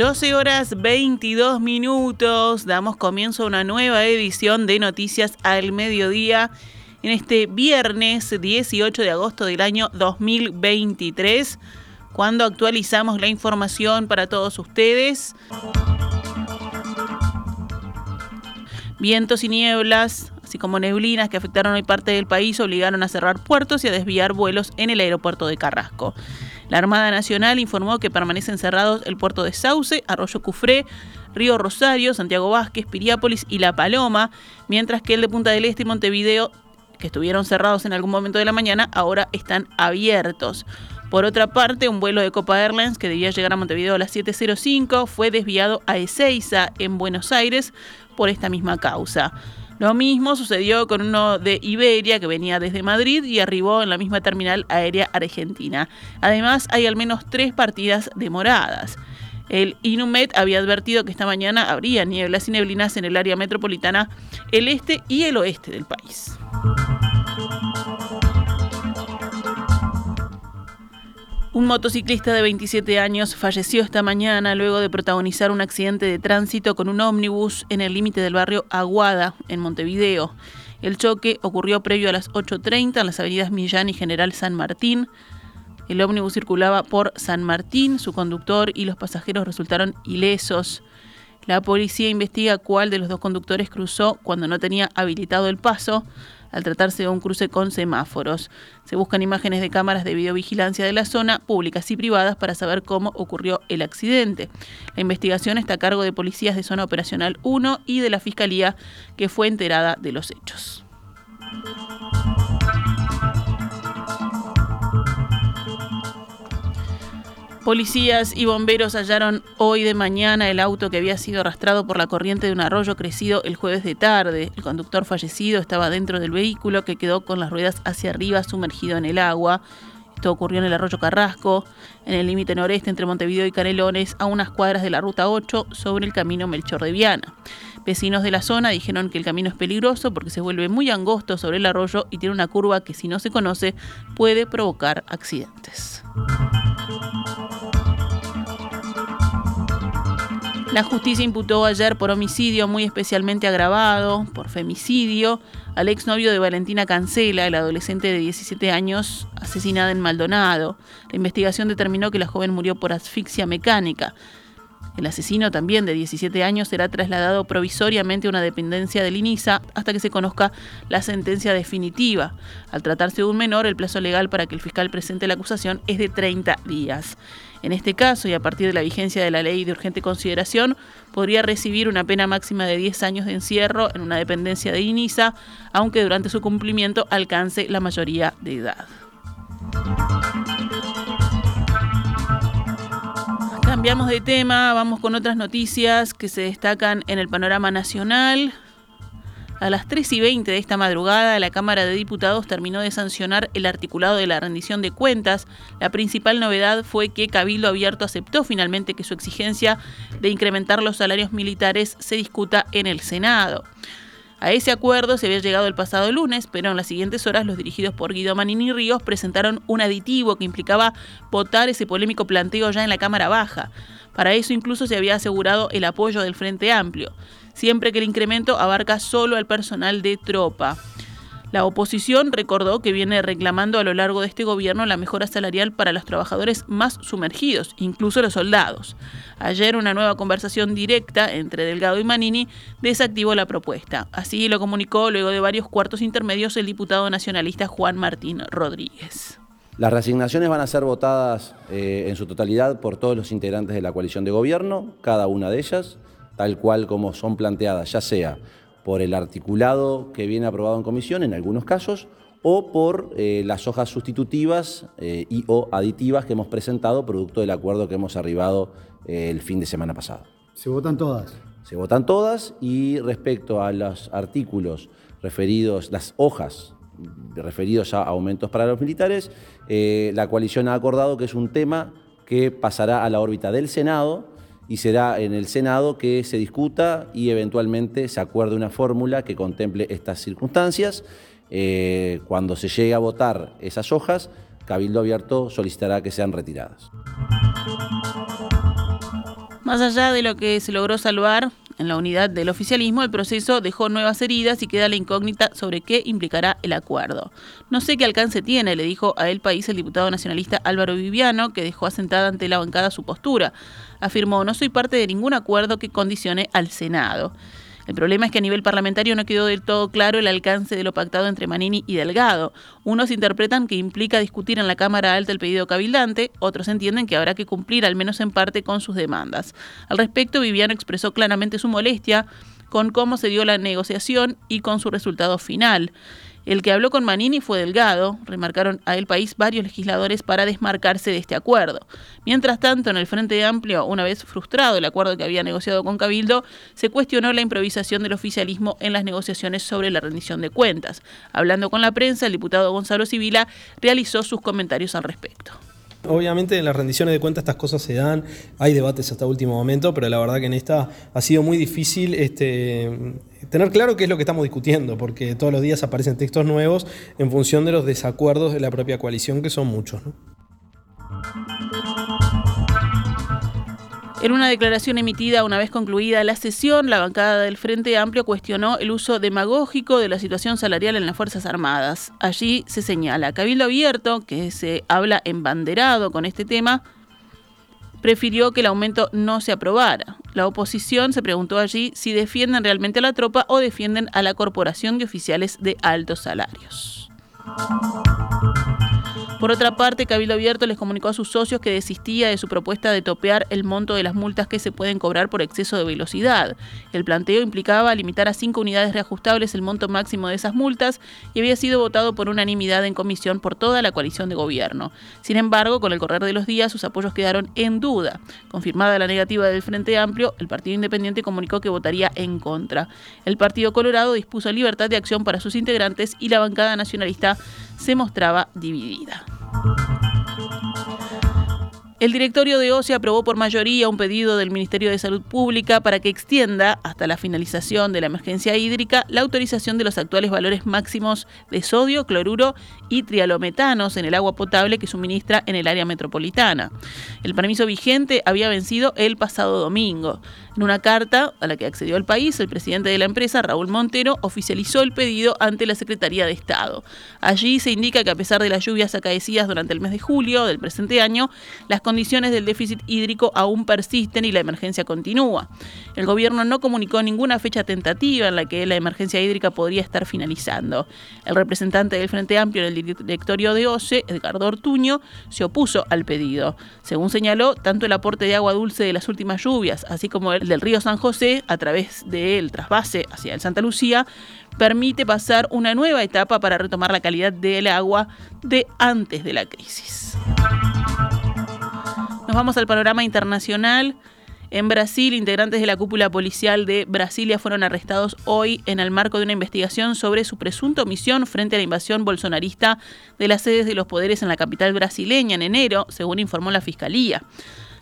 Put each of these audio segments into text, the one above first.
12 horas 22 minutos, damos comienzo a una nueva edición de Noticias al Mediodía en este viernes 18 de agosto del año 2023, cuando actualizamos la información para todos ustedes. Vientos y nieblas, así como neblinas que afectaron hoy parte del país, obligaron a cerrar puertos y a desviar vuelos en el aeropuerto de Carrasco. La Armada Nacional informó que permanecen cerrados el puerto de Sauce, Arroyo Cufré, Río Rosario, Santiago Vázquez, Piriápolis y La Paloma, mientras que el de Punta del Este y Montevideo, que estuvieron cerrados en algún momento de la mañana, ahora están abiertos. Por otra parte, un vuelo de Copa Airlines que debía llegar a Montevideo a las 7.05 fue desviado a Ezeiza, en Buenos Aires, por esta misma causa. Lo mismo sucedió con uno de Iberia que venía desde Madrid y arribó en la misma terminal aérea argentina. Además, hay al menos tres partidas demoradas. El Inumet había advertido que esta mañana habría nieblas y neblinas en el área metropolitana, el este y el oeste del país. Un motociclista de 27 años falleció esta mañana luego de protagonizar un accidente de tránsito con un ómnibus en el límite del barrio Aguada, en Montevideo. El choque ocurrió previo a las 8.30 en las avenidas Millán y General San Martín. El ómnibus circulaba por San Martín, su conductor y los pasajeros resultaron ilesos. La policía investiga cuál de los dos conductores cruzó cuando no tenía habilitado el paso al tratarse de un cruce con semáforos. Se buscan imágenes de cámaras de videovigilancia de la zona, públicas y privadas, para saber cómo ocurrió el accidente. La investigación está a cargo de policías de Zona Operacional 1 y de la Fiscalía, que fue enterada de los hechos. Policías y bomberos hallaron hoy de mañana el auto que había sido arrastrado por la corriente de un arroyo crecido el jueves de tarde. El conductor fallecido estaba dentro del vehículo que quedó con las ruedas hacia arriba sumergido en el agua. Esto ocurrió en el arroyo Carrasco, en el límite noreste entre Montevideo y Canelones, a unas cuadras de la ruta 8 sobre el camino Melchor de Viana. Vecinos de la zona dijeron que el camino es peligroso porque se vuelve muy angosto sobre el arroyo y tiene una curva que si no se conoce puede provocar accidentes. La justicia imputó ayer por homicidio muy especialmente agravado, por femicidio, al exnovio de Valentina Cancela, el adolescente de 17 años asesinada en Maldonado. La investigación determinó que la joven murió por asfixia mecánica. El asesino, también de 17 años, será trasladado provisoriamente a una dependencia del INISA hasta que se conozca la sentencia definitiva. Al tratarse de un menor, el plazo legal para que el fiscal presente la acusación es de 30 días. En este caso, y a partir de la vigencia de la ley de urgente consideración, podría recibir una pena máxima de 10 años de encierro en una dependencia de INISA, aunque durante su cumplimiento alcance la mayoría de edad. Cambiamos de tema, vamos con otras noticias que se destacan en el panorama nacional. A las 3 y 20 de esta madrugada, la Cámara de Diputados terminó de sancionar el articulado de la rendición de cuentas. La principal novedad fue que Cabildo Abierto aceptó finalmente que su exigencia de incrementar los salarios militares se discuta en el Senado. A ese acuerdo se había llegado el pasado lunes, pero en las siguientes horas los dirigidos por Guido Manini Ríos presentaron un aditivo que implicaba votar ese polémico planteo ya en la Cámara Baja. Para eso incluso se había asegurado el apoyo del Frente Amplio siempre que el incremento abarca solo al personal de tropa. La oposición recordó que viene reclamando a lo largo de este gobierno la mejora salarial para los trabajadores más sumergidos, incluso los soldados. Ayer una nueva conversación directa entre Delgado y Manini desactivó la propuesta. Así lo comunicó luego de varios cuartos intermedios el diputado nacionalista Juan Martín Rodríguez. Las resignaciones van a ser votadas eh, en su totalidad por todos los integrantes de la coalición de gobierno, cada una de ellas tal cual como son planteadas, ya sea por el articulado que viene aprobado en comisión en algunos casos, o por eh, las hojas sustitutivas eh, y o aditivas que hemos presentado producto del acuerdo que hemos arribado eh, el fin de semana pasado. ¿Se votan todas? Se votan todas y respecto a los artículos referidos, las hojas referidos a aumentos para los militares, la coalición ha acordado que es un tema que pasará a la órbita del Senado y será en el Senado que se discuta y eventualmente se acuerde una fórmula que contemple estas circunstancias. Eh, cuando se llegue a votar esas hojas, Cabildo Abierto solicitará que sean retiradas. Más allá de lo que se logró salvar en la unidad del oficialismo, el proceso dejó nuevas heridas y queda la incógnita sobre qué implicará el acuerdo. No sé qué alcance tiene, le dijo a El País el diputado nacionalista Álvaro Viviano, que dejó asentada ante la bancada su postura. Afirmó, no soy parte de ningún acuerdo que condicione al Senado. El problema es que a nivel parlamentario no quedó del todo claro el alcance de lo pactado entre Manini y Delgado. Unos interpretan que implica discutir en la Cámara Alta el pedido cabildante, otros entienden que habrá que cumplir al menos en parte con sus demandas. Al respecto, Viviano expresó claramente su molestia con cómo se dio la negociación y con su resultado final. El que habló con Manini fue Delgado, remarcaron a El País varios legisladores para desmarcarse de este acuerdo. Mientras tanto, en el Frente Amplio, una vez frustrado el acuerdo que había negociado con Cabildo, se cuestionó la improvisación del oficialismo en las negociaciones sobre la rendición de cuentas. Hablando con la prensa, el diputado Gonzalo Civila realizó sus comentarios al respecto. Obviamente en las rendiciones de cuentas estas cosas se dan, hay debates hasta último momento, pero la verdad que en esta ha sido muy difícil este, tener claro qué es lo que estamos discutiendo, porque todos los días aparecen textos nuevos en función de los desacuerdos de la propia coalición, que son muchos. En una declaración emitida una vez concluida la sesión, la bancada del Frente Amplio cuestionó el uso demagógico de la situación salarial en las Fuerzas Armadas. Allí se señala Cabildo Abierto, que se habla embanderado con este tema, prefirió que el aumento no se aprobara. La oposición se preguntó allí si defienden realmente a la tropa o defienden a la corporación de oficiales de altos salarios. Por otra parte, Cabildo Abierto les comunicó a sus socios que desistía de su propuesta de topear el monto de las multas que se pueden cobrar por exceso de velocidad. El planteo implicaba limitar a cinco unidades reajustables el monto máximo de esas multas y había sido votado por unanimidad en comisión por toda la coalición de gobierno. Sin embargo, con el correr de los días, sus apoyos quedaron en duda. Confirmada la negativa del Frente Amplio, el Partido Independiente comunicó que votaría en contra. El Partido Colorado dispuso libertad de acción para sus integrantes y la bancada nacionalista se mostraba dividida. El directorio de OCE aprobó por mayoría un pedido del Ministerio de Salud Pública para que extienda, hasta la finalización de la emergencia hídrica, la autorización de los actuales valores máximos de sodio, cloruro y trialometanos en el agua potable que suministra en el área metropolitana. El permiso vigente había vencido el pasado domingo. En una carta a la que accedió el país, el presidente de la empresa, Raúl Montero, oficializó el pedido ante la Secretaría de Estado. Allí se indica que a pesar de las lluvias acaecidas durante el mes de julio del presente año, las condiciones del déficit hídrico aún persisten y la emergencia continúa. El gobierno no comunicó ninguna fecha tentativa en la que la emergencia hídrica podría estar finalizando. El representante del Frente Amplio en el directorio de OCE, Edgardo Ortuño, se opuso al pedido. Según señaló, tanto el aporte de agua dulce de las últimas lluvias, así como el del río San José, a través del trasvase hacia el Santa Lucía, permite pasar una nueva etapa para retomar la calidad del agua de antes de la crisis. Nos vamos al panorama internacional. En Brasil, integrantes de la cúpula policial de Brasilia fueron arrestados hoy en el marco de una investigación sobre su presunta omisión frente a la invasión bolsonarista de las sedes de los poderes en la capital brasileña en enero, según informó la Fiscalía.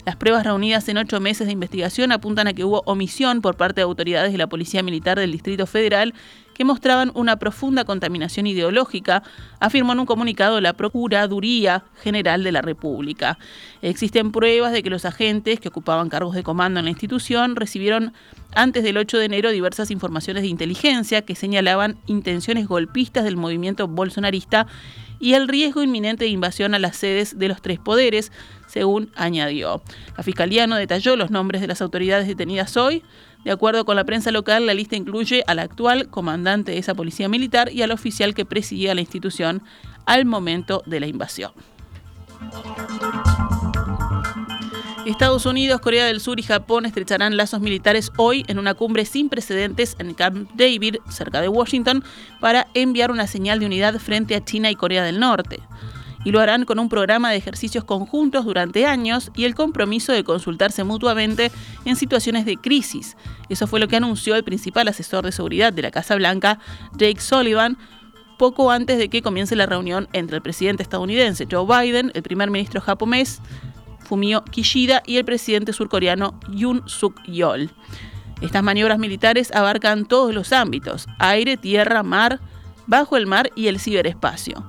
Las pruebas reunidas en ocho meses de investigación apuntan a que hubo omisión por parte de autoridades de la Policía Militar del Distrito Federal que mostraban una profunda contaminación ideológica, afirmó en un comunicado la Procuraduría General de la República. Existen pruebas de que los agentes que ocupaban cargos de comando en la institución recibieron antes del 8 de enero diversas informaciones de inteligencia que señalaban intenciones golpistas del movimiento bolsonarista y el riesgo inminente de invasión a las sedes de los tres poderes, según añadió. La Fiscalía no detalló los nombres de las autoridades detenidas hoy. De acuerdo con la prensa local, la lista incluye al actual comandante de esa policía militar y al oficial que presidía la institución al momento de la invasión. Estados Unidos, Corea del Sur y Japón estrecharán lazos militares hoy en una cumbre sin precedentes en Camp David, cerca de Washington, para enviar una señal de unidad frente a China y Corea del Norte y lo harán con un programa de ejercicios conjuntos durante años y el compromiso de consultarse mutuamente en situaciones de crisis. Eso fue lo que anunció el principal asesor de seguridad de la Casa Blanca, Jake Sullivan, poco antes de que comience la reunión entre el presidente estadounidense Joe Biden, el primer ministro japonés Fumio Kishida y el presidente surcoreano Yoon Suk Yeol. Estas maniobras militares abarcan todos los ámbitos, aire, tierra, mar, bajo el mar y el ciberespacio.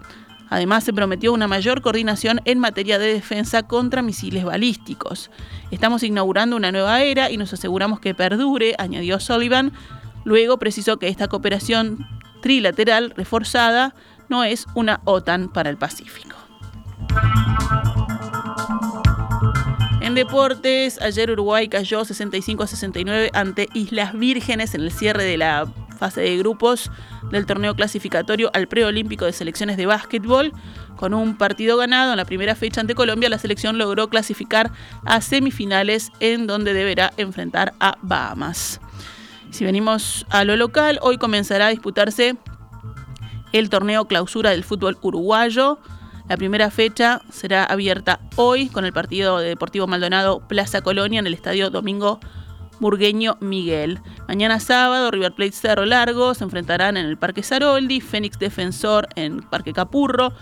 Además, se prometió una mayor coordinación en materia de defensa contra misiles balísticos. Estamos inaugurando una nueva era y nos aseguramos que perdure, añadió Sullivan. Luego precisó que esta cooperación trilateral reforzada no es una OTAN para el Pacífico. En deportes, ayer Uruguay cayó 65 a 69 ante Islas Vírgenes en el cierre de la fase de grupos del torneo clasificatorio al preolímpico de selecciones de básquetbol. Con un partido ganado en la primera fecha ante Colombia, la selección logró clasificar a semifinales en donde deberá enfrentar a Bahamas. Si venimos a lo local, hoy comenzará a disputarse el torneo clausura del fútbol uruguayo. La primera fecha será abierta hoy con el partido de Deportivo Maldonado Plaza Colonia en el Estadio Domingo Burgueño Miguel. Mañana sábado, River Plate Cerro Largo se enfrentarán en el Parque Saroldi, Fénix Defensor en Parque Capurro,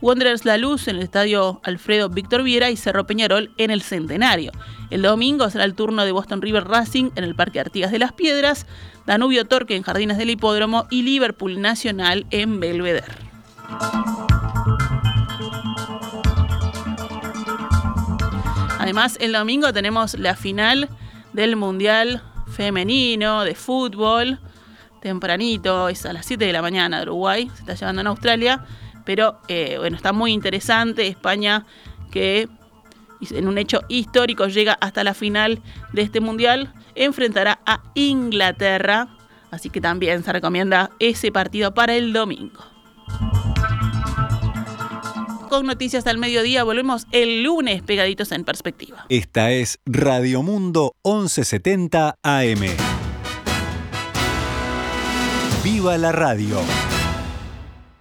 Wanderers La Luz en el Estadio Alfredo Víctor Viera y Cerro Peñarol en el Centenario. El domingo será el turno de Boston River Racing en el Parque Artigas de las Piedras, Danubio Torque en Jardines del Hipódromo y Liverpool Nacional en Belvedere. Además, el domingo tenemos la final del Mundial Femenino de Fútbol. Tempranito, es a las 7 de la mañana de Uruguay, se está llevando en Australia. Pero eh, bueno, está muy interesante. España que en un hecho histórico llega hasta la final de este mundial, enfrentará a Inglaterra. Así que también se recomienda ese partido para el domingo con noticias al mediodía. Volvemos el lunes pegaditos en perspectiva. Esta es Radio Mundo 1170 AM. ¡Viva la radio!